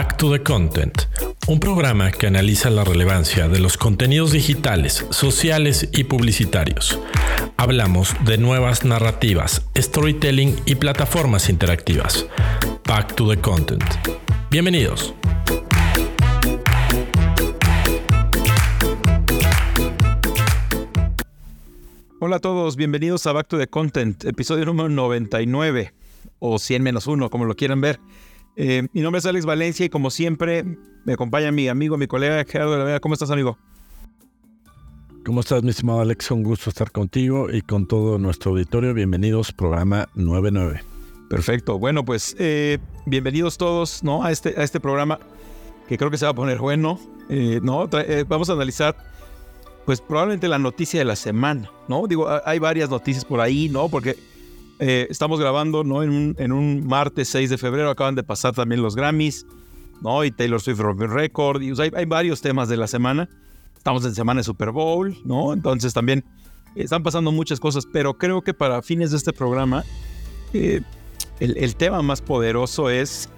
Back to the Content, un programa que analiza la relevancia de los contenidos digitales, sociales y publicitarios. Hablamos de nuevas narrativas, storytelling y plataformas interactivas. Back to the Content. Bienvenidos. Hola a todos, bienvenidos a Back to the Content, episodio número 99 o 100 menos 1, como lo quieran ver. Eh, mi nombre es Alex Valencia y como siempre me acompaña mi amigo, mi colega Gerardo de la Vega. ¿Cómo estás, amigo? ¿Cómo estás, mi estimado Alex? Un gusto estar contigo y con todo nuestro auditorio. Bienvenidos, programa 99. Perfecto. Bueno, pues eh, bienvenidos todos ¿no? a, este, a este programa que creo que se va a poner bueno. Eh, ¿no? vamos a analizar, pues probablemente la noticia de la semana. ¿no? Digo, hay varias noticias por ahí, ¿no? Porque eh, estamos grabando ¿no? en, un, martes 6 de febrero, acaban de pasar también los Grammys, ¿no? Y Taylor Swift rompió récord, y hay, varios temas de la semana. Estamos en semana de Super Bowl, ¿no? Entonces también están pasando muchas cosas, pero creo que para fines de este programa, eh, el, tema más poderoso es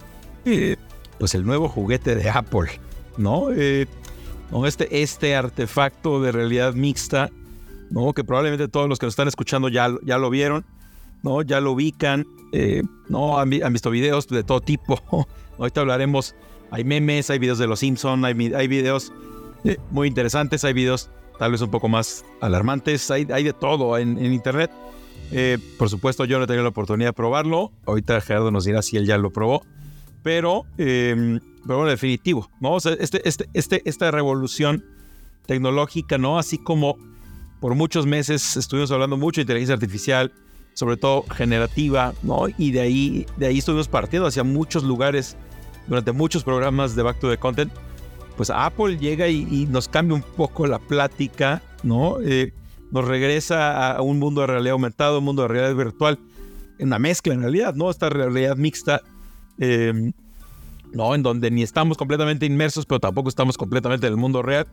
eh, pues el nuevo juguete de Apple, ¿no? Este, este artefacto de realidad mixta, ¿no? Que probablemente todos los que nos están escuchando ya, ya lo vieron. ¿No? Ya lo ubican, eh, ¿no? Han, visto videos de todo tipo. Ahorita hablaremos, hay memes, hay videos de los Simpsons, hay, videos eh, muy interesantes, hay videos tal vez un poco más alarmantes, hay, hay de todo en, internet. Eh, por supuesto, yo no he tenido la oportunidad de probarlo. Ahorita Gerardo nos dirá si él ya lo probó. Pero, pero bueno, definitivo, ¿no? este, este, este, esta revolución tecnológica, ¿no? Así como por muchos meses estuvimos hablando mucho de inteligencia artificial, sobre todo generativa, ¿no? Y de ahí, de ahí estuvimos partiendo hacia muchos lugares durante muchos programas de Back to the Content. Pues Apple llega y, nos cambia un poco la plática, ¿no? Eh, nos regresa a un mundo de realidad aumentada, un mundo de realidad virtual, una mezcla en realidad, ¿no? Esta realidad mixta, em, ¿no? En donde ni estamos completamente inmersos, pero tampoco estamos completamente en el mundo real.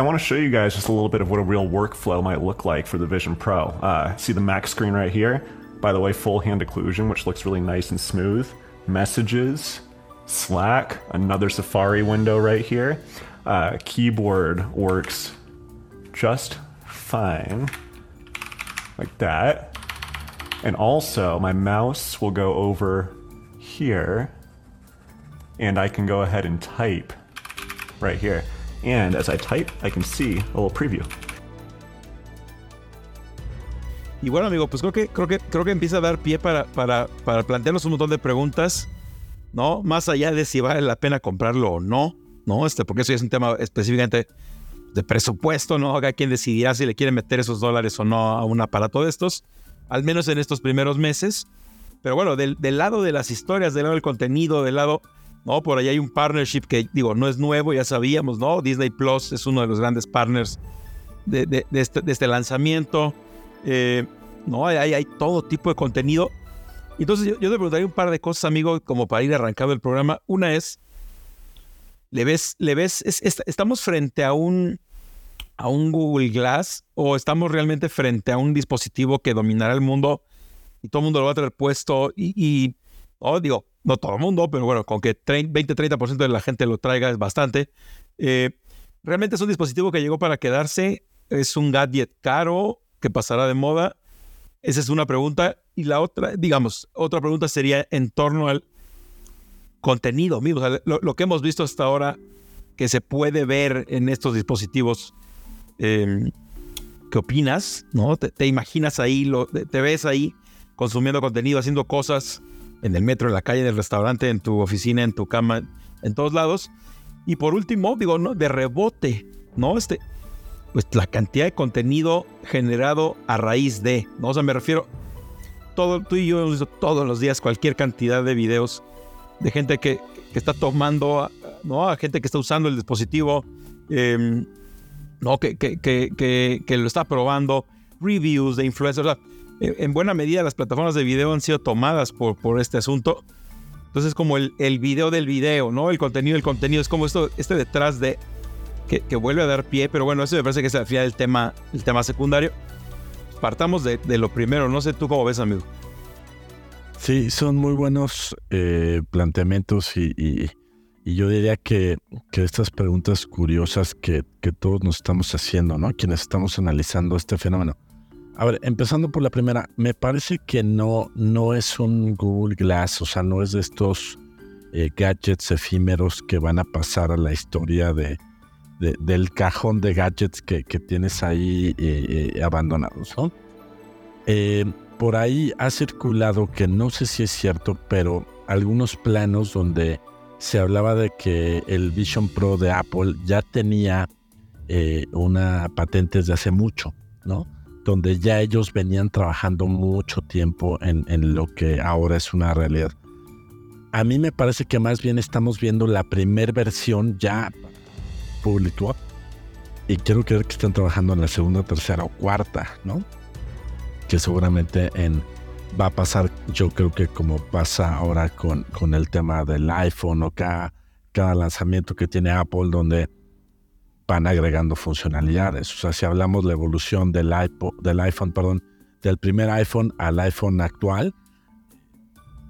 I want to show you guys just a little bit of what a real workflow might look like for the Vision Pro. Uh, see the Mac screen right here? By the way, full hand occlusion, which looks really nice and smooth. Messages, Slack, another Safari window right here. Uh, keyboard works just fine, like that. And also, my mouse will go over here, and I can go ahead and type right here. And as I type, I can see a little preview. Y bueno, amigo, pues creo que, creo que, creo que empieza a dar pie para, para, para plantearnos un montón de preguntas, ¿no? Más allá de si vale la pena comprarlo o no, ¿no? Este, porque eso ya es un tema específicamente de presupuesto, ¿no? Haga quien decidirá si le quiere meter esos dólares o no a un aparato de estos, al menos en estos primeros meses. Pero bueno, del, del lado de las historias, del lado del contenido, del lado ¿no? Por ahí hay un partnership que, digo, no es nuevo, ya sabíamos, ¿no? Disney Plus es uno de los grandes partners de, este, este, lanzamiento, eh, ¿no? Hay, hay, todo tipo de contenido. Entonces, yo, te preguntaría un par de cosas, amigo, como para ir arrancando el programa. Una es, ¿le ves, le ves, estamos frente a un, a un Google Glass o estamos realmente frente a un dispositivo que dominará el mundo y todo el mundo lo va a tener puesto y, y oh, digo, no todo el mundo, pero bueno, con que 20-30% de la gente lo traiga es bastante. Eh, realmente es un dispositivo que llegó para quedarse, es un gadget caro que pasará de moda. Esa es una pregunta. Y la otra, digamos, otra pregunta sería en torno al contenido mismo, lo, que hemos visto hasta ahora que se puede ver en estos dispositivos. Em, ¿Qué opinas? ¿No? Te, imaginas ahí, lo, te ves ahí consumiendo contenido, haciendo cosas en el metro, en la calle, en el restaurante, en tu oficina, en tu cama, en todos lados. Y por último, digo, ¿no? De rebote, ¿no? Este, pues la cantidad de contenido generado a raíz de, ¿no? O sea, me refiero, todo, tú y yo hemos visto todos los días cualquier cantidad de videos de gente que, que está tomando, ¿no? A gente que está usando el dispositivo, em, ¿no? Que, que, que, que, lo está probando, reviews de influencers, o sea, en buena medida las plataformas de video han sido tomadas por, por este asunto. Entonces, como el, el video del video, ¿no? El contenido del contenido, es como esto, este detrás de, que, que vuelve a dar pie, pero bueno, eso me parece que es al final el tema, el tema secundario. Partamos de, de, lo primero, no sé tú cómo ves, amigo. Sí, son muy buenos eh, planteamientos y, yo diría que, estas preguntas curiosas que, todos nos estamos haciendo, ¿no? Quienes estamos analizando este fenómeno. A ver, empezando por la primera, me parece que no, no es un Google Glass, o sea, no es de estos eh, gadgets efímeros que van a pasar a la historia de, del cajón de gadgets que, tienes ahí eh, abandonados, ¿no? por ahí ha circulado que no sé si es cierto, pero algunos planos donde se hablaba de que el Vision Pro de Apple ya tenía eh, una patente desde hace mucho, ¿no? Donde ya ellos venían trabajando mucho tiempo en, lo que ahora es una realidad. A mí me parece que más bien estamos viendo la primera versión ya público y quiero creer que están trabajando en la segunda, tercera o cuarta, ¿no? que seguramente en, va a pasar, yo creo que como pasa ahora con, con el tema del iPhone o cada, cada lanzamiento que tiene Apple donde van agregando funcionalidades. O sea, si hablamos de la evolución del, del iPhone, perdón, del primer iPhone al iPhone actual,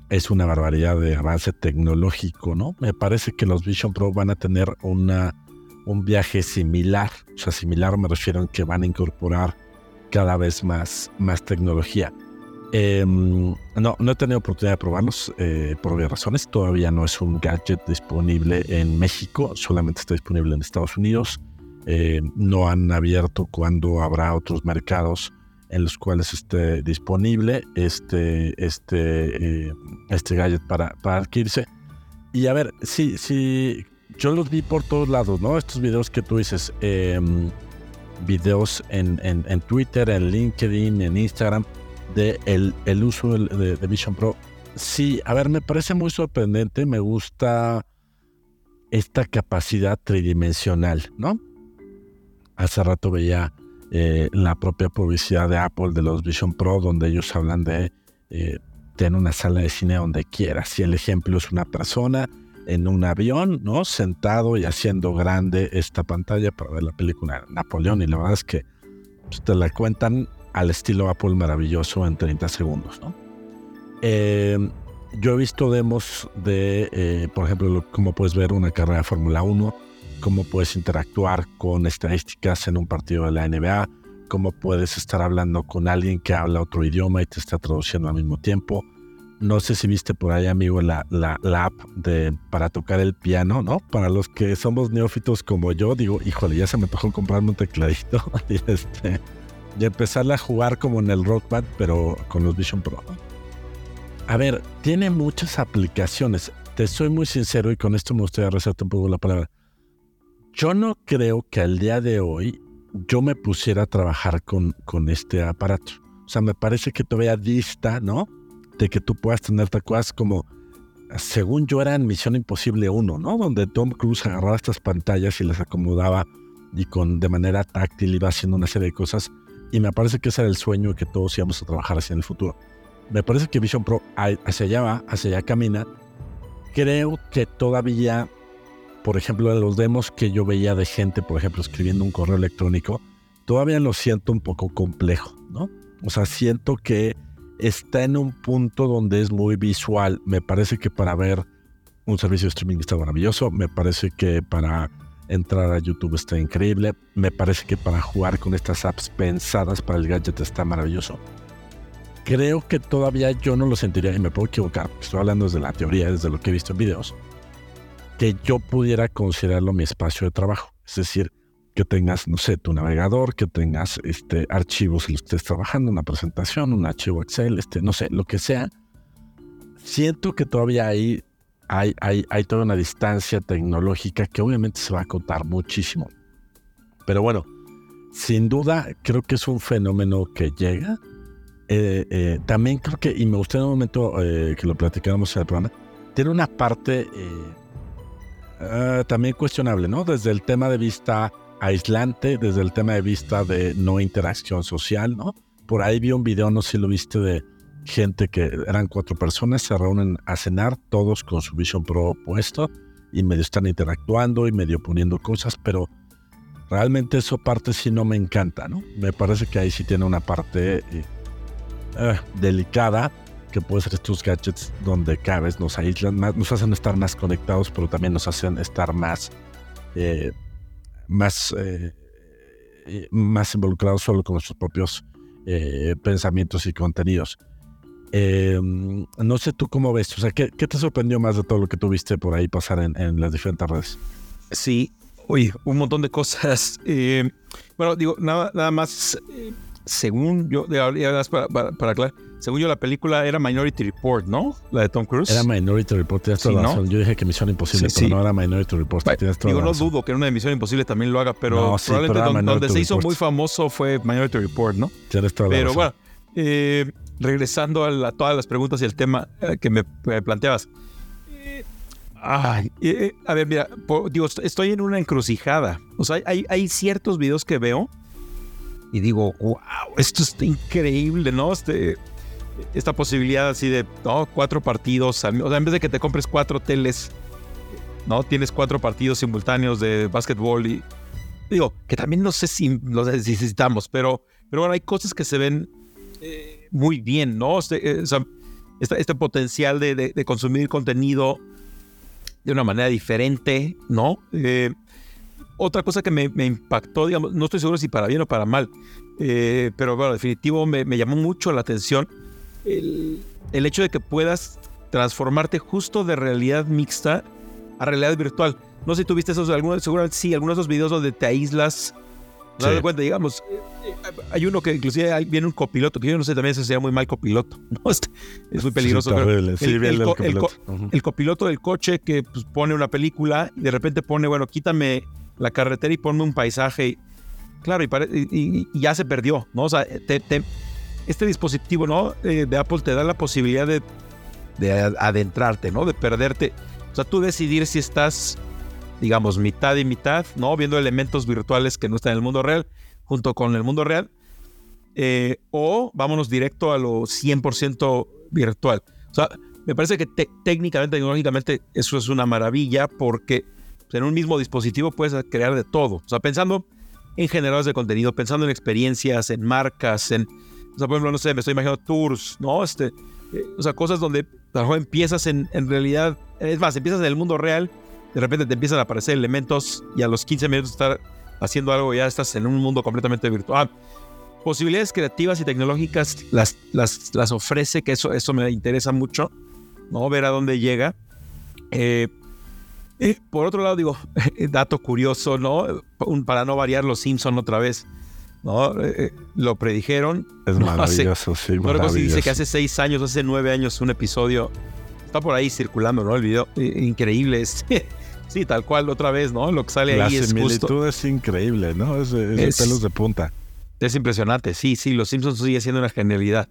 es una barbaridad de avance tecnológico, ¿no? Me parece que los Vision Pro van a tener una, un viaje similar. O sea, similar me refiero en que van a incorporar cada vez más, más tecnología. Em, no, no he tenido oportunidad de probarlos eh, por obvias razones. Todavía no es un gadget disponible en México, solamente está disponible en Estados Unidos. Eh, no han abierto cuando habrá otros mercados en los cuales esté disponible este, este, eh, este gadget para, para adquirirse. Y a ver, sí, sí, yo los vi por todos lados, ¿no? Estos videos que tú dices. Em, videos en, en, Twitter, en LinkedIn, en Instagram de el, el uso de, Vision Pro. Sí, a ver, me parece muy sorprendente, me gusta esta capacidad tridimensional, ¿no? Hace rato veía eh, la propia publicidad de Apple de los Vision Pro, donde ellos hablan de eh, tener una sala de cine donde quieras. Si el ejemplo es una persona, en un avión, ¿no? Sentado y haciendo grande esta pantalla para ver la película Napoleón. Y la verdad es que pues, te la cuentan al estilo Apple maravilloso en 30 segundos, ¿no? Em, yo he visto demos de, eh, por ejemplo, cómo puedes ver una carrera de Fórmula 1, cómo puedes interactuar con estadísticas en un partido de la NBA, cómo puedes estar hablando con alguien que habla otro idioma y te está traduciendo al mismo tiempo no sé si viste por ahí, amigo, la, la, app de, para tocar el piano, ¿no? Para los que somos neófitos como yo, digo, híjole, ya se me tocó comprarme un tecladito y, este, a jugar como en el Rock Band, pero con los Vision Pro. A ver, tiene muchas aplicaciones. Te soy muy sincero y con esto me gustaría resaltar un poco la palabra. Yo no creo que al día de hoy yo me pusiera a trabajar con, con este aparato. O sea, me parece que todavía dista, ¿no? de que tú puedas tener tacuas como, según yo era en Misión Imposible 1, ¿no? Donde Tom Cruise agarraba estas pantallas y las acomodaba y con de manera táctil iba haciendo una serie de cosas. Y me parece que ese era el sueño que todos íbamos a trabajar hacia el futuro. Me parece que Vision Pro hacia allá va, hacia allá camina. Creo que todavía, por ejemplo, en los demos que yo veía de gente, por ejemplo, escribiendo un correo electrónico, todavía lo siento un poco complejo, ¿no? O sea, siento que está en un punto donde es muy visual. Me parece que para ver un servicio de streaming está maravilloso. Me parece que para entrar a YouTube está increíble. Me parece que para jugar con estas apps pensadas para el gadget está maravilloso. Creo que todavía yo no lo sentiría, y me puedo equivocar, estoy hablando desde la teoría, desde lo que he visto en videos, que yo pudiera considerarlo mi espacio de trabajo. Es decir, que tengas, no sé, tu navegador, que tengas este, archivos en los que estés trabajando, una presentación, un archivo Excel, este, no sé, lo que sea. Siento que todavía hay, hay, hay, hay toda una distancia tecnológica que obviamente se va a acotar muchísimo. Pero bueno, sin duda creo que es un fenómeno que llega. Eh, eh, también creo que, y me gustaría en un momento eh, que lo platicáramos en el programa, tiene una parte ah, también cuestionable, ¿no? Desde el tema de vista aislante desde el tema de vista de no interacción social, ¿no? Por ahí vi un video, no sé si lo viste, de gente que eran cuatro personas, se reúnen a cenar, todos con su Vision Pro puesto, y medio están interactuando y medio poniendo cosas, pero realmente eso parte sí no me encanta, ¿no? Me parece que ahí sí tiene una parte eh, eh, delicada que puede ser estos gadgets donde cada vez nos aíslan nos hacen estar más conectados, pero también nos hacen estar más, eh, más, eh, más involucrados solo con nuestros propios eh, pensamientos y contenidos. no sé tú cómo ves, o sea, ¿qué, te sorprendió más de todo lo que tuviste por ahí pasar en, las diferentes redes? Sí, oye, un montón de cosas. bueno, digo, nada, nada más, según yo, para, para, para aclarar, según yo, la película era Minority Report, ¿no? La de Tom Cruise. Era Minority Report, tienes toda razón. Yo dije que Misión Imposible, pero no era Minority Report. tienes toda Digo, no dudo que en una de Misión Imposible también lo haga, pero probablemente donde, se hizo muy famoso fue Minority Report, ¿no? Tienes toda pero bueno, eh, regresando a, todas las preguntas y el tema eh, que me, planteabas. Eh, ay, a ver, mira, digo, estoy en una encrucijada. O sea, hay, hay ciertos videos que veo y digo, wow, esto está increíble, ¿no? Este, esta posibilidad así de ¿no? cuatro partidos, o sea, en vez de que te compres cuatro teles, ¿no? Tienes cuatro partidos simultáneos de básquetbol y digo, que también no sé si los necesitamos, pero, pero bueno, hay cosas que se ven eh, muy bien, ¿no? Este, eh, este, potencial de, consumir contenido de una manera diferente, ¿no? Eh, otra cosa que me, impactó, digamos, no estoy seguro si para bien o para mal, pero bueno, definitivo me llamó mucho la atención el, hecho de que puedas transformarte justo de realidad mixta a realidad virtual. No sé si tuviste esos, algunos, seguramente sí, algunos de esos videos donde te aíslas. Sí. de cuenta, digamos, hay uno que inclusive viene un copiloto, que yo no sé también si sería muy mal copiloto, ¿no? Este, es muy peligroso. el, el, copiloto. del coche que pues, pone una película y de repente pone, bueno, quítame la carretera y ponme un paisaje. claro, y, ya se perdió, ¿no? O sea, te, este dispositivo ¿no? Eh, de Apple te da la posibilidad de, adentrarte, ¿no? De perderte. O sea, tú decidir si estás, digamos, mitad y mitad, ¿no? Viendo elementos virtuales que no están en el mundo real, junto con el mundo real. Eh, o vámonos directo a lo 100% virtual. O sea, me parece que técnicamente, tecnológicamente, eso es una maravilla porque pues, en un mismo dispositivo puedes crear de todo. O sea, pensando en generadores de contenido, pensando en experiencias, en marcas, en o sea, por ejemplo, no sé, me estoy imaginando tours, ¿no? Este, eh, o sea, cosas donde empiezas en, en realidad, es más, empiezas en el mundo real, de repente te empiezan a aparecer elementos y a los 15 minutos de estar haciendo algo ya estás en un mundo completamente virtual. Posibilidades creativas y tecnológicas las, las, las ofrece, que eso, eso me interesa mucho, ¿no? Ver a dónde llega. Eh, eh, por otro lado, digo, dato curioso, ¿no? para no variar los Simpson otra vez. ¿No? Eh, eh, lo predijeron. Es maravilloso, sí, maravilloso. Si dice que hace seis años, hace nueve años, un episodio está por ahí circulando, ¿no? El video increíble. sí, tal cual, otra vez, ¿no? Lo que sale ahí es similitud es increíble, ¿no? Es, de pelos de punta. Es impresionante, sí, sí, los Simpsons sigue siendo una genialidad.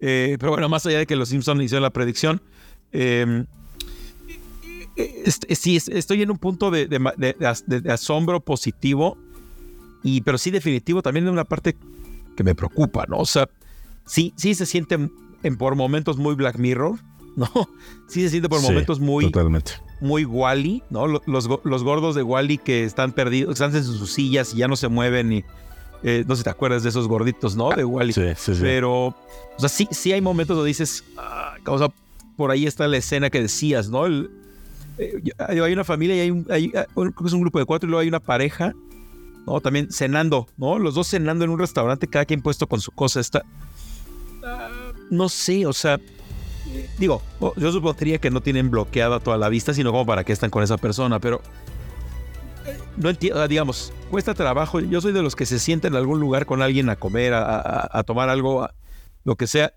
Eh, pero bueno, más allá de que los Simpsons hicieron la predicción, em, sí, estoy en un punto de, de asombro positivo y, pero sí, definitivo, también es una parte que me preocupa, ¿no? O sea, sí, sí se siente en, por momentos muy Black Mirror, ¿no? Sí se siente por momentos muy. Totalmente. Muy Wally, ¿no? Los, los, gordos de Wally que están perdidos, están en sus sillas y ya no se mueven y. Eh, no sé si te acuerdas de esos gorditos, ¿no? De Wally. Sí, sí, sí. Pero, o sea, sí, sí hay momentos donde dices, ah, o sea, por ahí está la escena que decías, ¿no? El, eh, hay una familia y hay un, hay, creo que es un grupo de cuatro y luego hay una pareja ¿no? También cenando, ¿no? Los dos cenando en un restaurante, cada quien puesto con su cosa. Está. no sé, o sea. Digo, yo supondría que no tienen bloqueada toda la vista, sino como para que están con esa persona, pero. No entiendo, digamos, cuesta trabajo. Yo soy de los que se sienten en algún lugar con alguien a comer, a, tomar algo, lo que sea.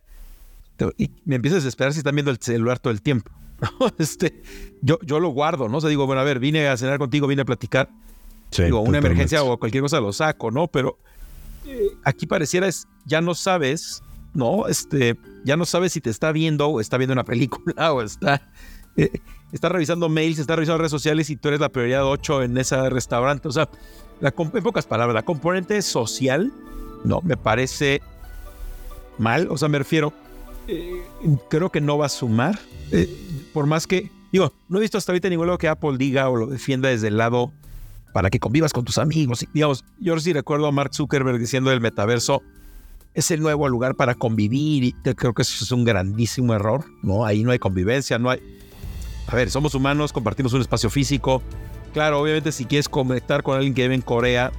Y me empiezo a desesperar si están viendo el celular todo el tiempo. Este, yo, yo lo guardo, ¿no? O sea, digo, bueno, a ver, vine a cenar contigo, vine a platicar Digo, una emergencia o cualquier cosa lo saco, ¿no? Pero eh, aquí pareciera es, ya no sabes, ¿no? Este, ya no sabes si te está viendo o está viendo una película o está, eh, está revisando mails, está revisando redes sociales y tú eres la prioridad 8 en ese restaurante. O sea, la, en pocas palabras, la componente social, no, me parece mal. O sea, me refiero, eh, creo que no va a sumar. por más que, digo, no he visto hasta ahorita ningún lado que Apple diga o lo defienda desde el lado para que convivas con tus amigos. digamos, yo sí recuerdo a Mark Zuckerberg diciendo del metaverso, es el nuevo lugar para convivir y creo que eso es un grandísimo error, ¿no? Ahí no hay convivencia, no hay... A ver, somos humanos, compartimos un espacio físico. Claro, obviamente si quieres conectar con alguien que vive en Corea,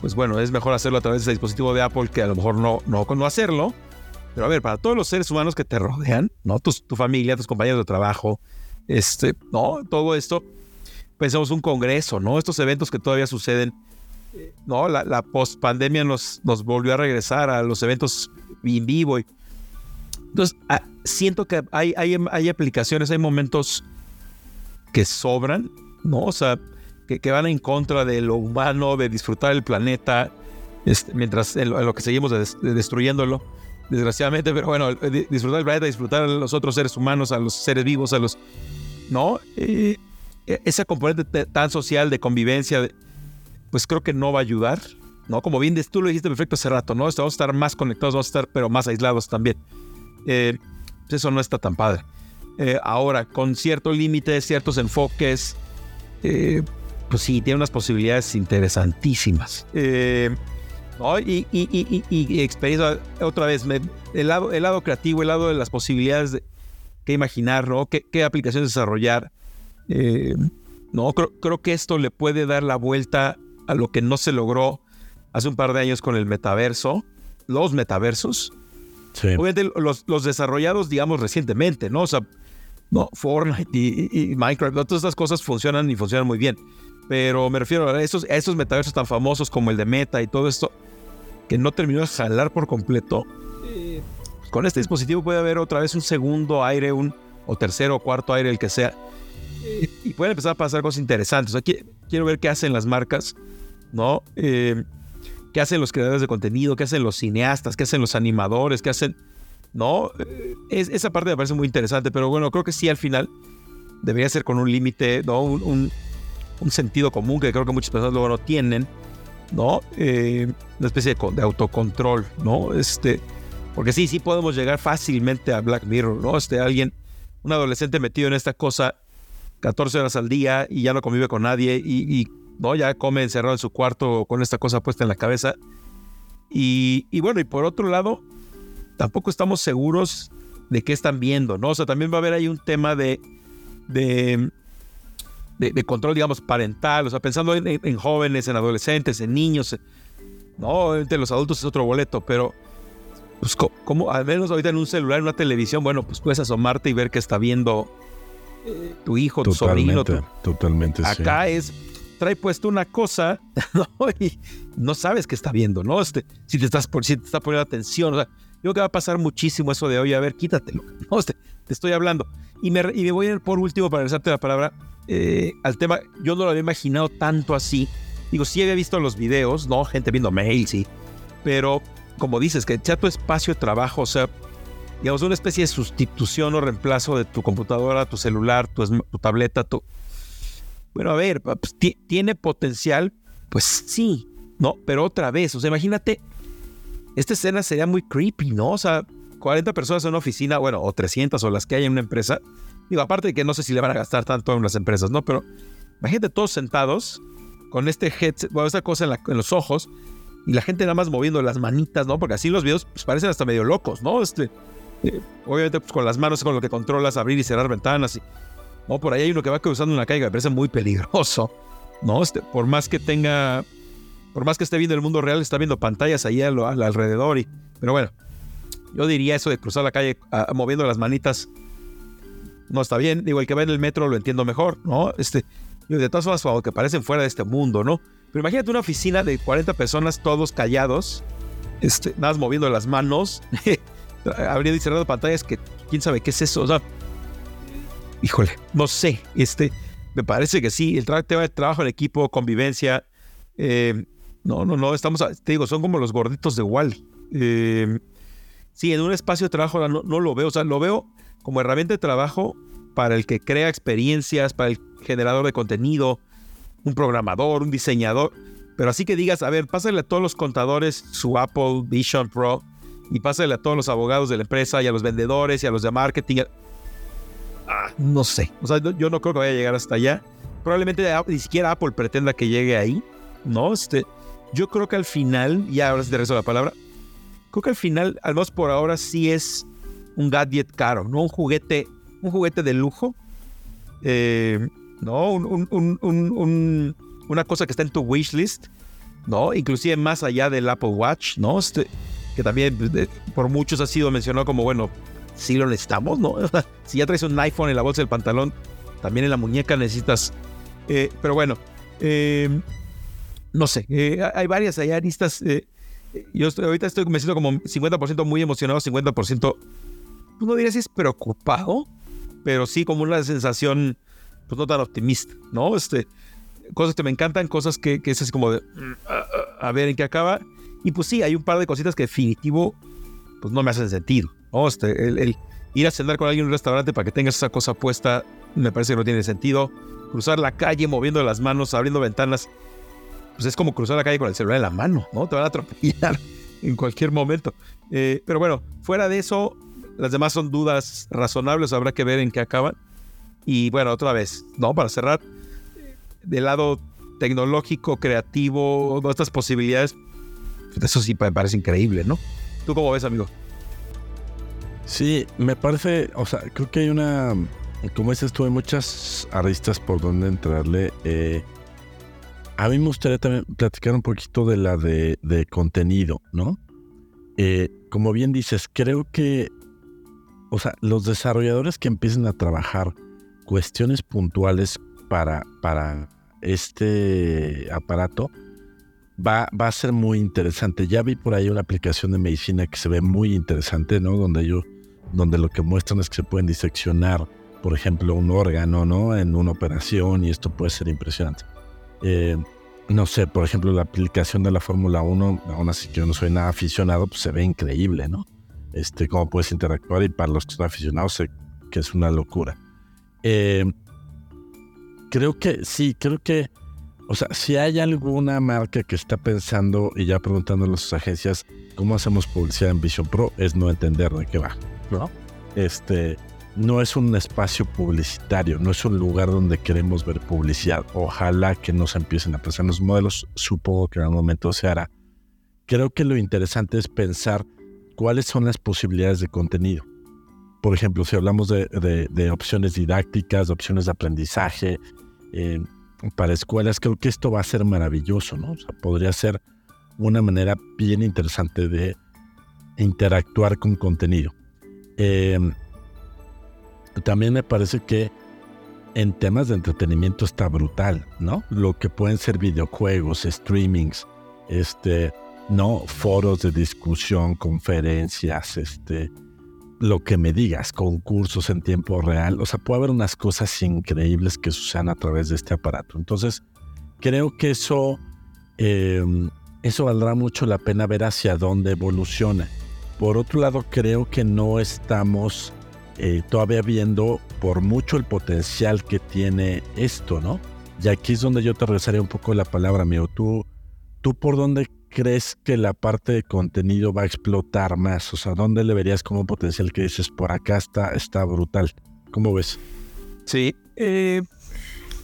pues bueno, es mejor hacerlo a través de ese dispositivo de Apple que a lo mejor no, no, no hacerlo. Pero a ver, para todos los seres humanos que te rodean, ¿no? Tu, tu familia, tus compañeros de trabajo, este, ¿no? Todo esto, pensamos un congreso, ¿no? Estos eventos que todavía suceden no, la, la post-pandemia nos, nos volvió a regresar a los eventos en vivo. Y, entonces, ah, siento que hay, hay, hay, aplicaciones, hay momentos que sobran, ¿no? O sea, que, que, van en contra de lo humano, de disfrutar el planeta, este, mientras en lo, en lo, que seguimos de, de destruyéndolo, desgraciadamente, pero bueno, disfrutar el planeta, disfrutar a los otros seres humanos, a los seres vivos, a los... ¿No? Eh, esa componente tan social de convivencia, pues creo que no va a ayudar, ¿no? Como bien tú lo dijiste perfecto hace rato, ¿no? Vamos a estar más conectados, vamos a estar, pero más aislados también. Eh, pues eso no está tan padre. Eh, ahora, con ciertos límites, ciertos enfoques, eh, pues sí, tiene unas posibilidades interesantísimas. ¿no? y, y, y, y, experiencia, otra vez, el, lado, el lado creativo, el lado de las posibilidades de qué imaginar, ¿no? ¿Qué, qué aplicaciones desarrollar? No, creo, creo que esto le puede dar la vuelta a lo que no se logró hace un par de años con el metaverso, los metaversos. Sí. Obviamente los, los, desarrollados, digamos, recientemente, ¿no? O sea, no, Fortnite y, y, Minecraft, ¿no? todas estas cosas funcionan y funcionan muy bien. Pero me refiero a esos, a esos metaversos tan famosos como el de Meta y todo esto, que no terminó de jalar por completo. Eh, con este dispositivo puede haber otra vez un segundo aire, un o tercero o cuarto aire, el que sea. Y pueden empezar a pasar cosas interesantes. Aquí quiero ver qué hacen las marcas ¿no? Eh, ¿Qué hacen los creadores de contenido? ¿Qué hacen los cineastas? ¿Qué hacen los animadores? ¿Qué hacen? ¿No? Eh, es, esa parte me parece muy interesante, pero bueno, creo que sí al final debería ser con un límite, ¿no? Un, un, un, sentido común que creo que muchas personas luego no tienen, ¿no? Eh, una especie de, de, autocontrol, ¿no? Este, porque sí, sí podemos llegar fácilmente a Black Mirror, ¿no? Este, alguien, un adolescente metido en esta cosa 14 horas al día y ya no convive con nadie y, ¿no? Ya come encerrado en su cuarto con esta cosa puesta en la cabeza. Y, bueno, y por otro lado, tampoco estamos seguros de qué están viendo, ¿no? O sea, también va a haber ahí un tema de, de, de, control, digamos, parental, o sea, pensando en, en, jóvenes, en adolescentes, en niños, ¿no? Obviamente los adultos es otro boleto, pero pues como al menos ahorita en un celular, en una televisión, bueno, pues puedes asomarte y ver qué está viendo eh, tu hijo, tu sobrino. Tu... Totalmente, Acá sí. es trae puesto una cosa, ¿no? Y no sabes qué está viendo, ¿no? Este, si te estás por, si te está poniendo atención, o sea, yo creo que va a pasar muchísimo eso de hoy, a ver, quítatelo, ¿no? Este, te estoy hablando. Y me, y me voy a ir por último para regresarte la palabra eh, al tema, yo no lo había imaginado tanto así. Digo, sí había visto los videos, ¿no? Gente viendo mails, sí. Pero, como dices, que ya tu espacio de trabajo, o sea, digamos, una especie de sustitución o reemplazo de tu computadora, tu celular, tu, tableta, tu, bueno, a ver, pues, ¿tiene potencial? Pues sí, ¿no? Pero otra vez, o sea, imagínate, esta escena sería muy creepy, ¿no? O sea, 40 personas en una oficina, bueno, o 300 o las que hay en una empresa. Digo, aparte de que no sé si le van a gastar tanto en las empresas, ¿no? Pero imagínate todos sentados con este headset, bueno, esta cosa en, en los ojos y la gente nada más moviendo las manitas, ¿no? Porque así los videos pues, parecen hasta medio locos, ¿no? Este, obviamente, pues con las manos con lo que controlas abrir y cerrar ventanas y ¿no? Por ahí hay uno que va cruzando una calle que me parece muy peligroso, ¿no? Este, por más que tenga, por más que esté viendo el mundo real, está viendo pantallas ahí al, al alrededor. Y, pero bueno, yo diría eso de cruzar la calle a, moviendo las manitas, no está bien. Digo, el que va en el metro lo entiendo mejor, ¿no? Este, de todas formas, que parecen fuera de este mundo, ¿no? Pero imagínate una oficina de 40 personas, todos callados, este, nada moviendo las manos, abriendo y pantallas que quién sabe qué es eso, o sea, híjole, no sé, este, me parece que sí, el tema de trabajo en equipo, convivencia, eh, no, no, no, estamos, te digo, son como los gorditos de Wally. Eh, sí, en un espacio de trabajo no, no, lo veo, o sea, lo veo como herramienta de trabajo para el que crea experiencias, para el generador de contenido, un programador, un diseñador, pero así que digas, a ver, pásale a todos los contadores su Apple Vision Pro y pásale a todos los abogados de la empresa y a los vendedores y a los de marketing no sé. O sea, yo no creo que vaya a llegar hasta allá. Probablemente ni siquiera Apple pretenda que llegue ahí, ¿no? Este, yo creo que al final, ya ahora sí te rezo la palabra, creo que al final, al menos por ahora, sí es un gadget caro, no un juguete, un juguete de lujo. Eh, no, una cosa que está en tu wishlist, ¿no? Inclusive más allá del Apple Watch, ¿no? Este, que también por muchos ha sido mencionado como, bueno, sí lo necesitamos, ¿no? si ya traes un iPhone en la bolsa del pantalón, también en la muñeca necesitas. Eh, pero bueno, eh, no sé, eh, hay varias, hay aristas. yo ahorita estoy, me siento como 50% muy emocionado, 50%, pues no diría si es preocupado, pero sí como una sensación, pues no tan optimista, ¿no? Este, cosas que me encantan, cosas que, que es así como de, mm, a, ver en qué acaba. Y pues sí, hay un par de cositas que definitivo, pues no me hacen sentido. ¿no? Este, el, ir a cenar con alguien en un restaurante para que tengas esa cosa puesta, me parece que no tiene sentido. Cruzar la calle moviendo las manos, abriendo ventanas, pues es como cruzar la calle con el celular en la mano, ¿no? Te van a atropellar en cualquier momento. Eh, pero bueno, fuera de eso, las demás son dudas razonables, habrá que ver en qué acaban. Y bueno, otra vez, ¿no? Para cerrar, del lado tecnológico, creativo, todas estas posibilidades, eso sí me parece increíble, ¿no? ¿Tú cómo ves, amigo? Sí, me parece, o sea, creo que hay una, como dices tú, hay muchas aristas por donde entrarle. Eh, a mí me gustaría también platicar un poquito de la de, contenido, ¿no? Eh, como bien dices, creo que, o sea, los desarrolladores que empiecen a trabajar cuestiones puntuales para, para este aparato, va, va, a ser muy interesante. Ya vi por ahí una aplicación de medicina que se ve muy interesante, ¿no? Donde yo donde lo que muestran es que se pueden diseccionar, por ejemplo, un órgano, ¿no? En una operación y esto puede ser impresionante. Eh, no sé, por ejemplo, la aplicación de la Fórmula 1, aún así que yo no soy nada aficionado, pues se ve increíble, ¿no? Este, cómo puedes interactuar y para los que son aficionados sé que es una locura. Eh, creo que sí, creo que, o sea, si hay alguna marca que está pensando y ya preguntándole a sus agencias cómo hacemos publicidad en Vision Pro, es no entender de qué va. ¿no? Este, no es un espacio publicitario, no es un lugar donde queremos ver publicidad. Ojalá que nos empiecen a pensar los modelos, supongo que en algún momento se hará. Creo que lo interesante es pensar cuáles son las posibilidades de contenido. Por ejemplo, si hablamos de, opciones didácticas, de opciones de aprendizaje eh, para escuelas, creo que esto va a ser maravilloso, ¿no? O sea, podría ser una manera bien interesante de interactuar con contenido. Em, también me parece que en temas de entretenimiento está brutal, ¿no? Lo que pueden ser videojuegos, streamings, este, no foros de discusión, conferencias, este, lo que me digas, concursos en tiempo real, o sea, puede haber unas cosas increíbles que sucedan a través de este aparato. Entonces, creo que eso, em, eso valdrá mucho la pena ver hacia dónde evoluciona. Por otro lado, creo que no estamos eh, todavía viendo por mucho el potencial que tiene esto, ¿no? Y aquí es donde yo te regresaría un poco la palabra, amigo. ¿Tú, ¿Tú por dónde crees que la parte de contenido va a explotar más? O sea, ¿dónde le verías como potencial que dices, por acá está, está brutal? ¿Cómo ves? Sí. Eh,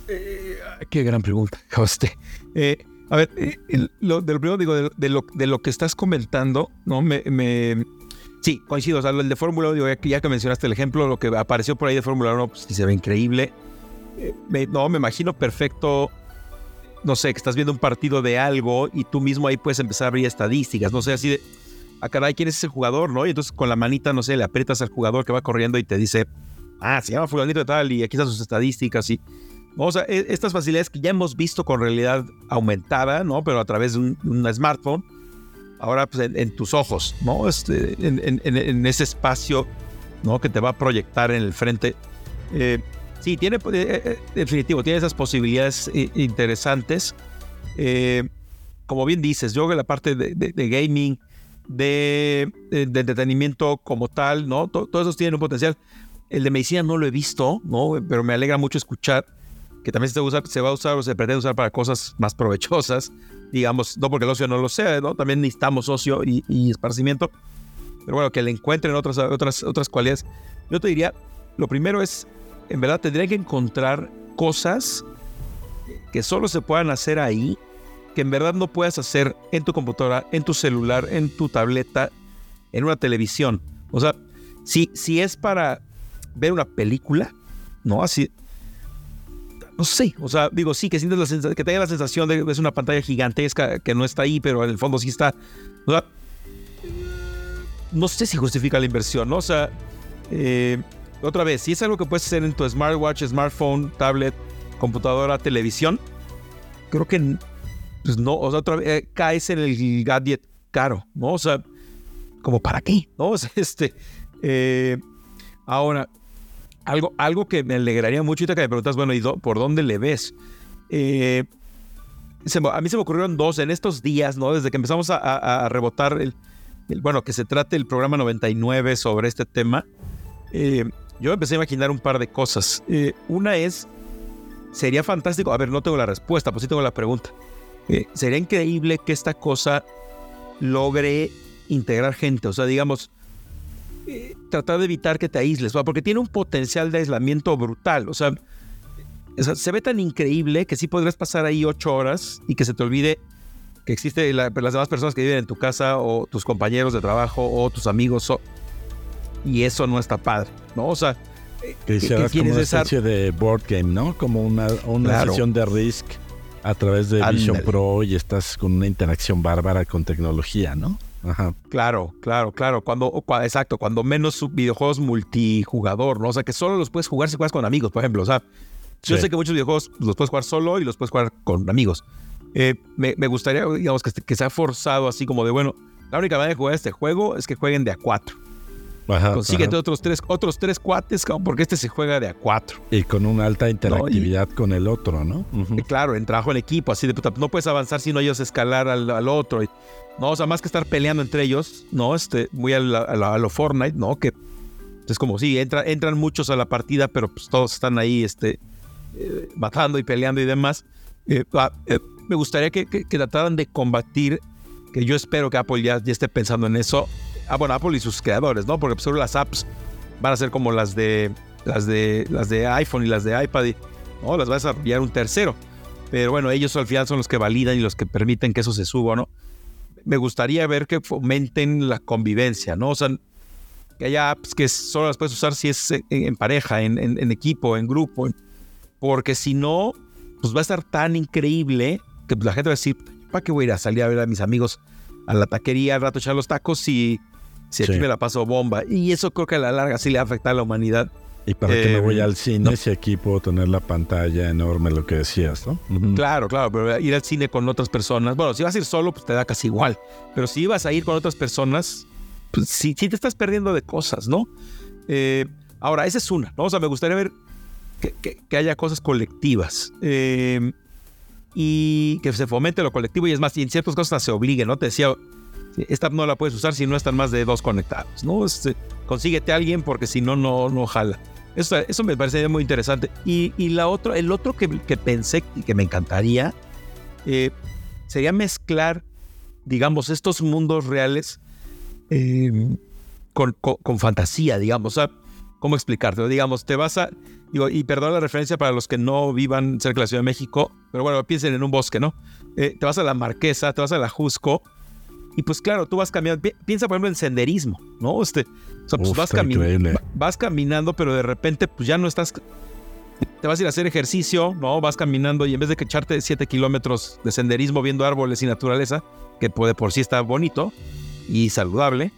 eh, qué gran pregunta, José. A ver, eh, lo, de lo primero digo, de, lo, de lo que estás comentando, ¿no? Me, sí, coincido. O sea, el de Fórmula 1, digo, ya, que mencionaste el ejemplo, lo que apareció por ahí de Fórmula 1, pues sí se ve increíble. Eh, no, me imagino perfecto, no sé, que estás viendo un partido de algo y tú mismo ahí puedes empezar a abrir estadísticas, no sé, así de, ah, caray, ¿quién es ese jugador, no? Y entonces con la manita, no sé, le aprietas al jugador que va corriendo y te dice, ah, se llama fulanito de tal y aquí están sus estadísticas y o sea, e, estas facilidades que ya hemos visto con realidad aumentada, ¿no? Pero a través de un, smartphone, ahora pues en, tus ojos, ¿no? Este, en, ese espacio, ¿no? Que te va a proyectar en el frente. Eh, sí, tiene, eh, eh, definitivo, tiene esas posibilidades interesantes. como bien dices, yo creo que la parte de, gaming, de, entretenimiento como tal, ¿no? Todos esos tienen un potencial. El de medicina no lo he visto, ¿no? Pero me alegra mucho escuchar que también se, usa, se va a usar o se pretende usar para cosas más provechosas, digamos, no porque el ocio no lo sea, ¿no? También necesitamos ocio y, esparcimiento, pero bueno, que le encuentren otras, otras, otras cualidades. Yo te diría, lo primero es, en verdad, tendría que encontrar cosas que solo se puedan hacer ahí, que en verdad no puedas hacer en tu computadora, en tu celular, en tu tableta, en una televisión. O sea, si, si es para ver una película, ¿no? Así, no sé, o sea, digo, sí, que sientes la que tenga la sensación de que es una pantalla gigantesca que no está ahí, pero en el fondo sí está. O sea, no sé si justifica la inversión, ¿no? O sea, eh, otra vez, si es algo que puedes hacer en tu smartwatch, smartphone, tablet, computadora, televisión, creo que pues no, o sea, otra vez eh, caes en el gadget caro, ¿no? O sea, como para qué, ¿no? O sea, este, eh, ahora, algo, algo que me alegraría mucho y te que me preguntas, bueno, ¿y por dónde le ves? Eh, a mí se me ocurrieron dos en estos días, ¿no? Desde que empezamos a, rebotar el, bueno, que se trate el programa 99 sobre este tema, yo empecé a imaginar un par de cosas. Eh, una es, sería fantástico, a ver, no tengo la respuesta, pues sí tengo la pregunta. sería increíble que esta cosa logre integrar gente, o sea, digamos, tratar de evitar que te aísles, porque tiene un potencial de aislamiento brutal. O sea, se ve tan increíble que sí podrías pasar ahí ocho horas y que se te olvide que existe las demás personas que viven en tu casa o tus compañeros de trabajo o tus amigos. Y eso no está padre, ¿no? O sea, que hicieras como una especie de board game, ¿no? Como una, una sesión de Risk a través de Vision Pro y estás con una interacción bárbara con tecnología, ¿no? Claro, claro, claro. Cuando, exacto, cuando menos videojuegos multijugador, ¿no? O sea, que solo los puedes jugar si juegas con amigos, por ejemplo. O sea, yo sé que muchos videojuegos los puedes jugar solo y los puedes jugar con amigos. Eh, me, gustaría, digamos, que, que sea forzado así como de, bueno, la única manera de jugar este juego es que jueguen de a cuatro. Consíguete otros tres, otros tres cuates, porque este se juega de a cuatro. Y con una alta interactividad con el otro, ¿no? Claro, en trabajo en equipo, así de puta, no puedes avanzar si no ellos escalar al, al otro. Y, no, o sea, más que estar peleando entre ellos, ¿no? Este, muy a, lo Fortnite, ¿no? Que es como, sí, entra, entran muchos a la partida, pero pues todos están ahí, este, eh, matando y peleando y demás. Eh, ah, eh, me gustaría que, trataran de combatir, que yo espero que Apple ya, esté pensando en eso. Ah, bueno, Apple y sus creadores, ¿no? Porque pues, solo las apps van a ser como las de, las de, las de iPhone y las de iPad, y, ¿no? Las va a desarrollar un tercero. Pero bueno, ellos al final son los que validan y los que permiten que eso se suba, ¿no? me gustaría ver que fomenten la convivencia, ¿no? O sea, que haya apps que solo las puedes usar si es en, pareja, en, equipo, en grupo, porque si no, pues va a estar tan increíble que la gente va a decir, ¿para qué voy a ir a salir a ver a mis amigos a la taquería al rato echar los tacos si, si aquí me la paso bomba? Y eso creo que a la larga sí le afecta a la humanidad. ¿Y para qué me voy eh, al cine si aquí puedo tener la pantalla enorme, lo que decías, no? Claro, claro, pero ir al cine con otras personas, bueno, si vas a ir solo, pues te da casi igual, pero si ibas a ir con otras personas, pues sí, te estás perdiendo de cosas, ¿no? Eh, ahora, esa es una, ¿no? O sea, me gustaría ver que, haya cosas colectivas eh, y que se fomente lo colectivo y es más, y en ciertas cosas se obligue, ¿no? Te decía, esta no la puedes usar si no están más de dos conectados, ¿no? Este, consíguete a alguien porque si no, no, no jala. Eso, me parece muy interesante. Y, la otro, el otro que, pensé y que me encantaría eh, sería mezclar, digamos, estos mundos reales eh, con, fantasía, digamos. O ¿cómo explicarte? Digamos, te vas a. Y perdón la referencia para los que no vivan cerca de la Ciudad de México, pero bueno, piensen en un bosque, ¿no? Eh, te vas a la Marquesa, te vas a la Jusco y pues claro, tú vas caminando, piensa por ejemplo en senderismo, ¿no? Este, o sea, pues vas, caminando, vas caminando, pero de repente pues ya no estás, te vas a ir a hacer ejercicio, ¿no? Vas caminando y en vez de que echarte 7 kilómetros de senderismo viendo árboles y naturaleza, que puede por sí estar bonito y saludable,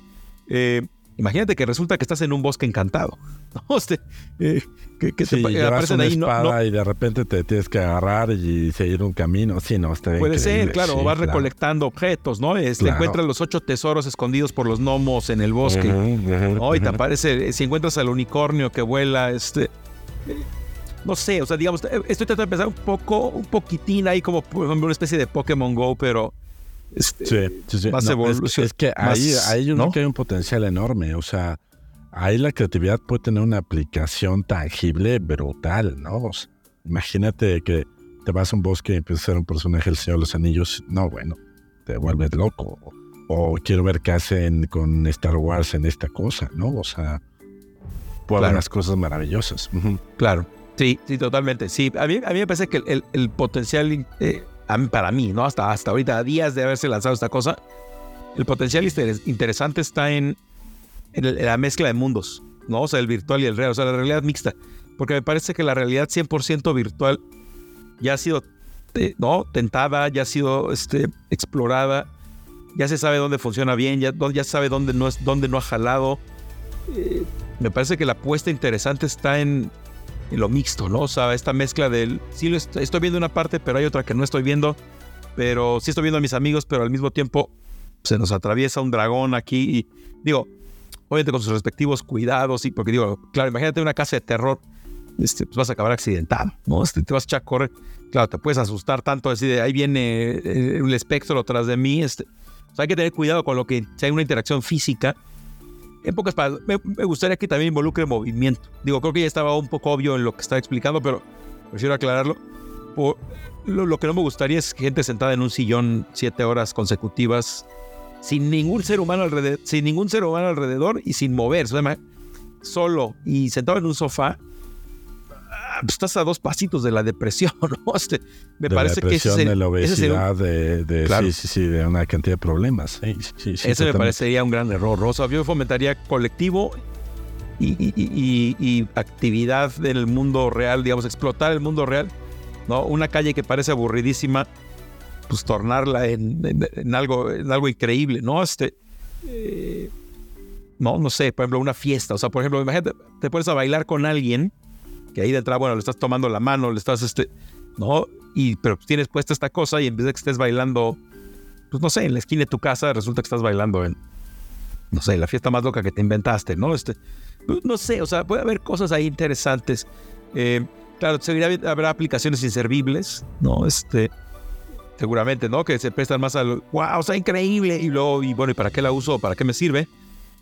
eh, Imagínate que resulta que estás en un bosque encantado. ¿no? Este, eh, que, que sí, te aparecen ahí espada y de repente te tienes que agarrar y seguir un camino. Sí, no, está Puede ser, claro, vas recolectando objetos, ¿no? Este, Encuentras los ocho tesoros escondidos por los gnomos en el bosque. Y te aparece, si encuentras al unicornio que vuela, este. No sé, o sea, digamos, estoy tratando de pensar un poco, un poquitín ahí como una especie de Pokémon Go, pero este, sí, sí, sí. Más evolución. Es, que ahí, ahí hay un potencial enorme. O sea, ahí la creatividad puede tener una aplicación tangible brutal, ¿no? imagínate que te vas a un bosque y empiezas a ser un personaje del Señor de los Anillos. No, bueno, te vuelves loco. O, quiero ver qué hacen con Star Wars en esta cosa, ¿no? O sea, pueden claro. las cosas maravillosas. Claro. Sí, sí, totalmente. Sí, a mí, a mí me parece que el, el potencial eh, para mí, ¿no? Hasta, hasta ahorita, días de haberse lanzado esta cosa, el potencial interesante está en la mezcla de mundos, ¿no? O sea, el virtual y el real, o sea, la realidad mixta. Porque me parece que la realidad 100% virtual ya ha sido, ¿no? Tentada, ya ha sido este, explorada, ya se sabe dónde funciona bien, ya, ya sabe dónde no, es, dónde no ha jalado. Eh, me parece que la apuesta interesante está en, lo mixto, ¿no? O sea, esta mezcla del, sí, estoy viendo una parte, pero hay otra que no estoy viendo, pero sí estoy viendo a mis amigos, pero al mismo tiempo se nos atraviesa un dragón aquí y digo, obviamente con sus respectivos cuidados y porque digo, claro, imagínate una casa de terror, este, pues vas a acabar accidentado, ¿no? Este, te vas a echar a correr, claro, te puedes asustar tanto, decir, ahí viene eh, el espectro atrás de mí, este, o sea, hay que tener cuidado con lo que si hay una interacción física. En pocas palabras, me, gustaría que también involucre movimiento. Digo, creo que ya estaba un poco obvio en lo que estaba explicando, pero prefiero aclararlo. Por, lo, que no me gustaría es gente sentada en un sillón siete horas consecutivas sin ningún ser humano alrededor, sin ningún ser humano alrededor y sin moverse, solo y sentado en un sofá, ah, pues estás a dos pasitos de la depresión, ¿no? Este, me parece que ese, de la obesidad, de, sí, sí, sí, de una cantidad de problemas. ese me parecería un gran error, Rosa. Yo fomentaría colectivo y, y, actividad en el mundo real, digamos, explotar el mundo real, ¿no? Una calle que parece aburridísima, pues tornarla en, algo, en algo increíble, ¿no? Este, eh, no, no sé, por ejemplo, una fiesta, o sea, por ejemplo, imagínate, te pones a bailar con alguien que ahí de entrada, bueno, le estás tomando la mano, le estás, este, ¿no? Y, pero tienes puesta esta cosa y en vez de que estés bailando, pues no sé, en la esquina de tu casa, resulta que estás bailando en, no sé, la fiesta más loca que te inventaste, ¿no? Este, no sé, o sea, puede haber cosas ahí interesantes. Eh, claro, seguirá, habrá aplicaciones inservibles, ¿no? Este, seguramente, ¿no? Que se prestan más al, wow, está increíble, y luego, y bueno, ¿y para qué la uso? ¿Para qué me sirve?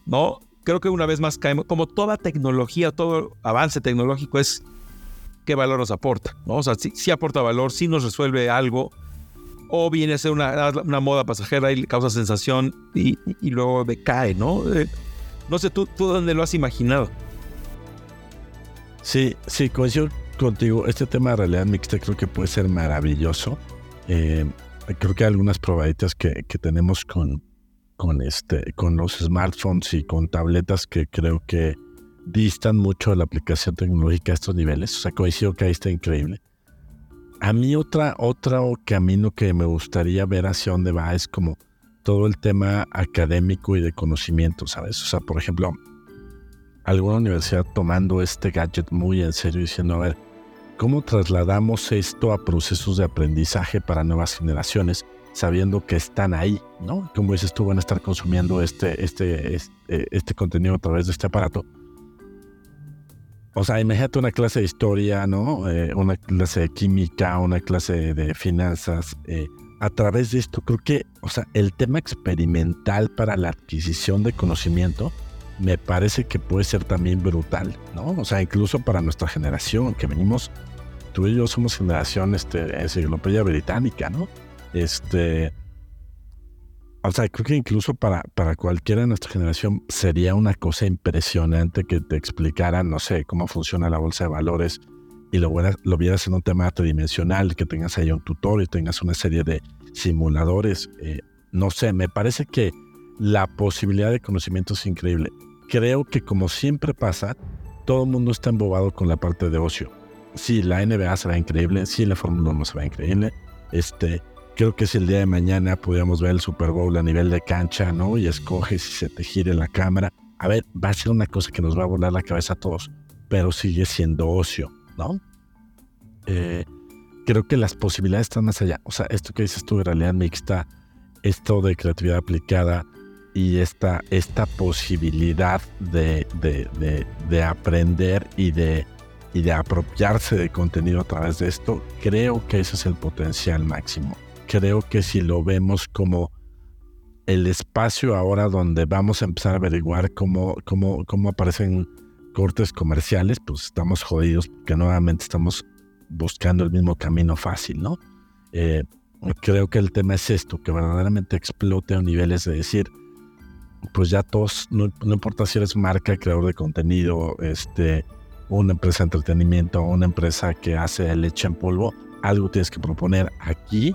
¿No? Creo que una vez más caemos, como toda tecnología, todo avance tecnológico es qué valor nos aporta, ¿no? O sea, si, aporta valor, si nos resuelve algo, o viene a ser una, una moda pasajera y causa sensación y, y, luego decae, ¿no? Eh, no sé, ¿tú, ¿tú dónde lo has imaginado? Sí, sí, coincido contigo. Este tema de realidad mixta creo que puede ser maravilloso. Eh, creo que hay algunas probaditas que, que, tenemos con, con, este, con los smartphones y con tabletas que creo que distan mucho de la aplicación tecnológica a estos niveles. O sea, coincido que ahí está increíble. A mí otra, otro camino que me gustaría ver hacia dónde va es como todo el tema académico y de conocimiento, ¿sabes? O sea, por ejemplo, alguna universidad tomando este gadget muy en serio diciendo, a ver, ¿Cómo trasladamos esto a procesos de aprendizaje para nuevas generaciones, sabiendo que están ahí, ¿no? Como dices tú, van a estar consumiendo este, este, este, este contenido a través de este aparato. O sea, imagínate una clase de historia, ¿no? Eh, una clase de química, una clase de finanzas. Eh, a través de esto, creo que, o sea, el tema experimental para la adquisición de conocimiento me parece que puede ser también brutal, ¿no? O sea, incluso para nuestra generación, que venimos, tú y yo somos generación este, enciclopedia británica, ¿no? Este, o sea, creo que incluso para, para cualquiera de nuestra generación sería una cosa impresionante que te explicaran, no sé, cómo funciona la bolsa de valores y lo, lo vieras en un tema tridimensional, que tengas ahí un tutor y tengas una serie de simuladores. Eh, no sé, me parece que la posibilidad de conocimiento es increíble creo que como siempre pasa, todo el mundo está embobado con la parte de ocio. Sí, la NBA será increíble, sí, la Fórmula 1 será increíble. Este, creo que si el día de mañana pudiéramos ver el Super Bowl a nivel de cancha, ¿no? Y escoges si se te gire la cámara. A ver, va a ser una cosa que nos va a volar la cabeza a todos, pero sigue siendo ocio, ¿no? Eh, creo que las posibilidades están más allá. O sea, esto que dices tú de realidad mixta, esto de creatividad aplicada, y esta, esta posibilidad de, de, aprender y de, y de apropiarse de contenido a través de esto, creo que ese es el potencial máximo. Creo que si lo vemos como el espacio ahora donde vamos a empezar a averiguar cómo, cómo, cómo aparecen cortes comerciales, pues estamos jodidos porque nuevamente estamos buscando el mismo camino fácil, ¿no? Eh, creo que el tema es esto, que verdaderamente explote a niveles de decir, pues ya todos, no, importa si eres marca, creador de contenido, este, una empresa de entretenimiento, una empresa que hace leche en polvo, algo tienes que proponer aquí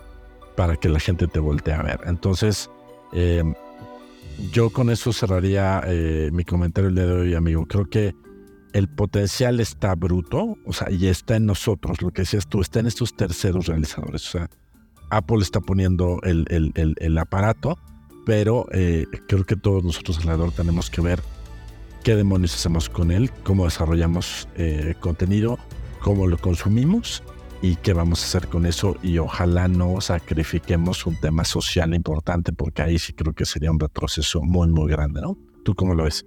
para que la gente te voltee a ver. Entonces, em, yo con eso cerraría eh, mi comentario el día de hoy, amigo. Creo que el potencial está bruto, o sea, y está en nosotros, lo que decías tú, está en estos terceros realizadores. O sea, Apple está poniendo el, el, aparato, pero eh, creo que todos nosotros alrededor tenemos que ver qué demonios hacemos con él, cómo desarrollamos eh, contenido, cómo lo consumimos y qué vamos a hacer con eso. Y ojalá no sacrifiquemos un tema social importante, porque ahí sí creo que sería un retroceso muy, muy grande, ¿no? ¿Tú cómo lo ves?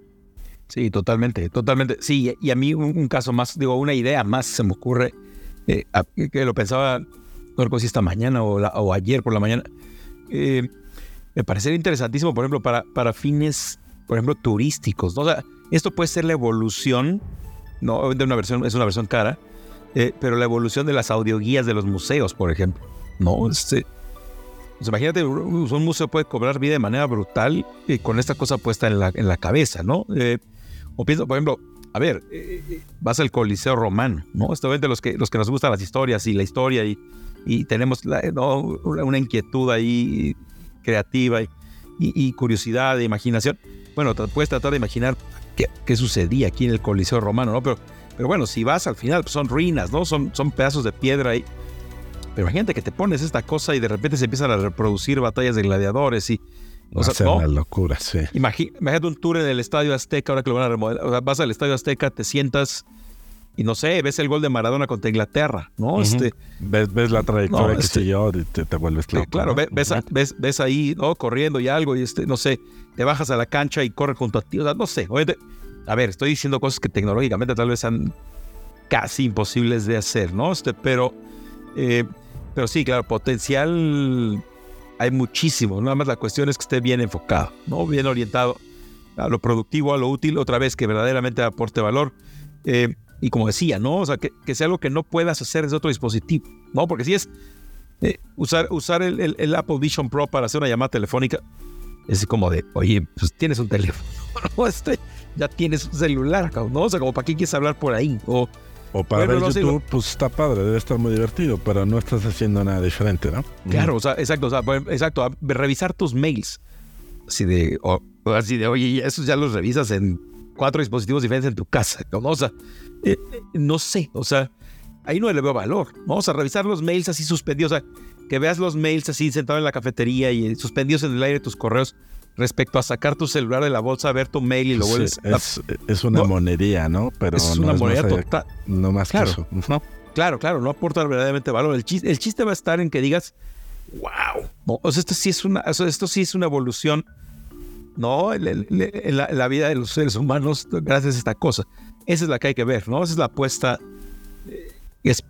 Sí, totalmente, totalmente. Sí, y a mí un, caso más, digo, una idea más se me ocurre, eh, que lo pensaba, no recuerdo si esta mañana o, ayer por la mañana, me parecería interesantísimo, por ejemplo, para, para fines, por ejemplo, turísticos. ¿no? O sea, esto puede ser la evolución, no, de una versión, es una versión cara, eh, pero la evolución de las audioguías de los museos, por ejemplo. No, este, pues imagínate, un museo puede cobrar vida de manera brutal y con esta cosa puesta en la, en la cabeza, ¿no? O pienso, por ejemplo, a ver, eh, eh, vas al Coliseo Romano, ¿no? Obviamente los que, los que nos gustan las historias y la historia y, y tenemos una inquietud ahí creativa y, curiosidad, de imaginación. Bueno, puedes tratar de imaginar qué, qué, sucedía aquí en el Coliseo Romano, ¿no? Pero, pero bueno, si vas al final, pues son ruinas, ¿no? Son, son pedazos de piedra ahí. Pero imagínate que te pones esta cosa y de repente se empiezan a reproducir batallas de gladiadores y, o sea, una locura, sí. Imagínate un tour en el Estadio Azteca, ahora que lo van a remodelar. O sea, vas al Estadio Azteca, te sientas y no sé, ves el gol de Maradona contra Inglaterra, ¿no? este, ves, ves la trayectoria que este, siguió y te, te vuelves loco. Claro, ves, ves, ves, ahí, ¿no? Corriendo y algo, y este, no sé, te bajas a la cancha y corre junto a ti. O sea, no sé. a ver, estoy diciendo cosas que tecnológicamente tal vez sean casi imposibles de hacer, ¿no? Este, pero, eh, pero sí, claro, potencial hay muchísimo. Nada más la cuestión es que esté bien enfocado, ¿no? Bien orientado a lo productivo, a lo útil, otra vez que verdaderamente aporte valor. Eh, y como decía, ¿no? O sea, que, sea algo que no puedas hacer desde otro dispositivo, ¿no? Porque si es eh, usar, usar el, Apple Vision Pro para hacer una llamada telefónica, es como de, oye, pues tienes un teléfono, ¿no? Este, ya tienes un celular, ¿no? O sea, como para qué quieres hablar por ahí, o o para ver YouTube, pues está padre, debe estar muy divertido, pero no estás haciendo nada diferente, ¿no? Claro, o sea, exacto, o sea, exacto, revisar tus mails. Así de, o, así de, oye, esos ya los revisas en cuatro dispositivos diferentes en tu casa, ¿no? O sea, eh, eh, no sé, o sea, ahí no le veo valor, ¿no? O sea, revisar los mails así suspendidos, o sea, que veas los mails así sentado en la cafetería y suspendidos en el aire tus correos respecto a sacar tu celular de la bolsa, ver tu mail y lo vuelves. es, una monería, ¿no? Pero es una moneda total. No más claro, que eso. No, claro, claro, no aporta verdaderamente valor. El chiste, el chiste va a estar en que digas, wow. o sea, esto sí es una, esto sí es una evolución, ¿no? La, vida de los seres humanos, gracias a esta cosa. Esa es la que hay que ver, ¿no? Esa es la apuesta eh,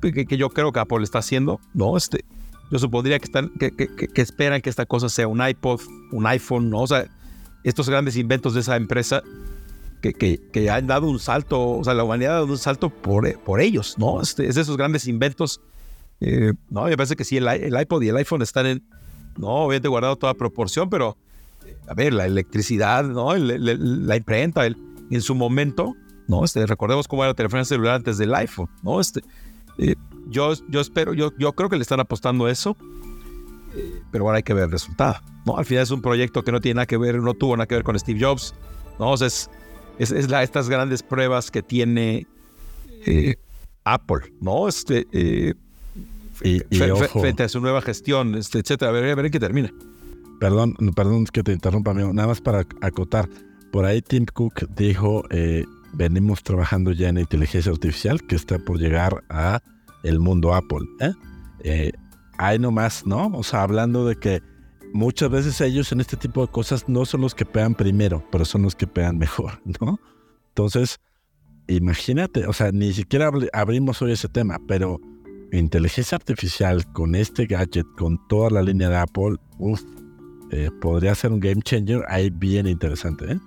que, que yo creo que Apple está haciendo, ¿no? Este, yo supondría que, están, que, esperan que esta cosa sea un iPod, un iPhone, ¿no? O sea, estos grandes inventos de esa empresa que, han dado un salto, o sea, la humanidad ha dado un salto por, por ellos, ¿no? Este, es de esos grandes inventos. Eh, no, me parece que sí, el, el, iPod y el iPhone están en, no, obviamente guardado toda proporción, pero, a ver, la electricidad, ¿no? la imprenta, el, en su momento, ¿no? Este, recordemos cómo era la telefonía celular antes del iPhone, ¿no? Este, eh, yo, yo espero, yo, yo creo que le están apostando a eso, pero ahora hay que ver el resultado. ¿no? Al final es un proyecto que no tiene nada que ver, no tuvo nada que ver con Steve Jobs. ¿no? es, es, la, estas grandes pruebas que tiene eh, Apple, ¿no? Este, eh, y, frente a su nueva gestión, este, etcétera. A ver, a ver en qué termina. Perdón, perdón que te interrumpa, amigo. Nada más para acotar. Por ahí Tim Cook dijo, eh, venimos trabajando ya en inteligencia artificial que está por llegar a el mundo Apple. ¿eh? ¿eh? hay nomás, ¿no? O sea, hablando de que muchas veces ellos en este tipo de cosas no son los que pegan primero, pero son los que pegan mejor, ¿no? Entonces, imagínate, o sea, ni siquiera abrimos hoy ese tema, pero inteligencia artificial con este gadget, con toda la línea de Apple, uff, eh, podría ser un game changer ahí bien interesante, ¿eh?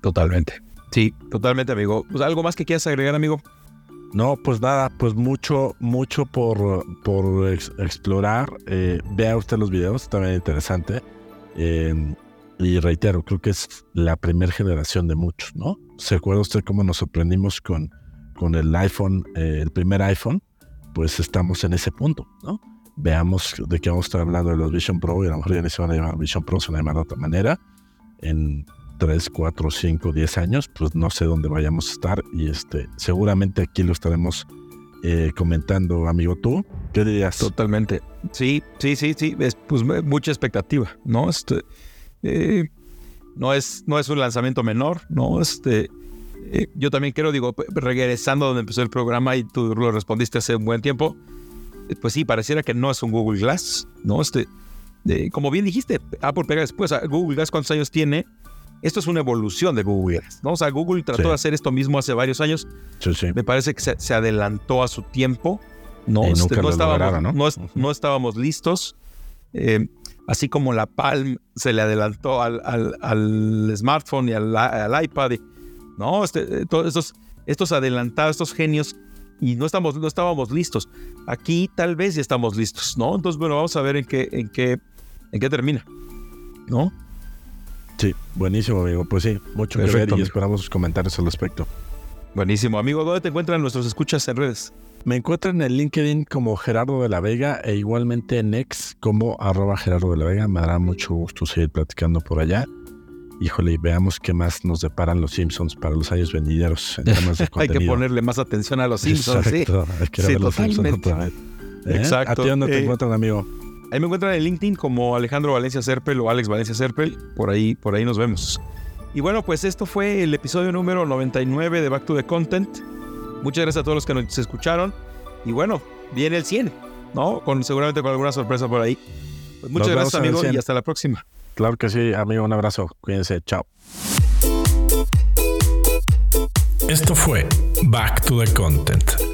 Totalmente. Sí, totalmente, amigo. Pues, ¿Algo más que quieras agregar, amigo? No, pues nada, pues mucho, mucho por, por explorar. Eh, vea usted los videos, también interesante. Em, y reitero, creo que es la primera generación de muchos, ¿no? ¿Se acuerda usted cómo nos sorprendimos con, con el iPhone, eh, el primer iPhone? Pues estamos en ese punto, ¿no? Veamos de qué vamos a estar hablando de los Vision Pro y a lo mejor ya se van a llamar Vision Pro, se van a llamar de otra manera. en 3, 4, 5, 10 años, pues no sé dónde vayamos a estar y este, seguramente aquí lo estaremos eh, comentando, amigo. ¿Tú qué dirías? Totalmente. Sí, sí, sí, sí. Es pues mucha expectativa, ¿no? Este, eh, no, es, no es un lanzamiento menor, ¿no? Este, eh, yo también quiero, digo, regresando a donde empezó el programa y tú lo respondiste hace un buen tiempo, pues sí, pareciera que no es un Google Glass, ¿no? Este, como bien dijiste, Apple pega después. Google Glass, ¿cuántos años tiene? Esto es una evolución de Google ¿no? O sea, Google trató de hacer esto mismo hace varios años. Sí, sí. Me parece que se, adelantó a su tiempo. No, este, no, estábamos, ¿no? estábamos listos. Eh, así como la Palm se le adelantó al, al, smartphone y al, iPad. no, este, eh, todos estos, estos adelantados, estos genios, y no, estamos, no estábamos listos. Aquí tal vez ya estamos listos, ¿no? Entonces, bueno, vamos a ver en qué, en qué, en qué termina, ¿no? Sí, buenísimo, amigo. Pues sí, mucho que ver y esperamos sus comentarios al respecto. Buenísimo, amigo. ¿Dónde te encuentran nuestros escuchas en redes? Me encuentran en LinkedIn como Gerardo de la Vega e igualmente en X como arroba Gerardo de la Vega. Me dará mucho gusto seguir platicando por allá. Híjole, veamos qué más nos deparan los Simpsons para los años venideros en temas de Hay que ponerle más atención a los Simpsons, Exacto. sí. Hay que ver los Simpsons otra vez. ¿Eh? Exacto. ¿A ti dónde te eh, encuentran, amigo? Ahí me encuentran en LinkedIn como Alejandro Valencia Serpel o Alex Valencia Serpel. Por ahí, por ahí nos vemos. Y bueno, pues esto fue el episodio número 99 de Back to the Content. Muchas gracias a todos los que nos escucharon. Y bueno, viene el 100, ¿no? Con, seguramente con alguna sorpresa por ahí. Pues muchas gracias, amigos, y hasta la próxima. Claro que sí, amigo. Un abrazo. Cuídense. Chao. Esto fue Back to the Content.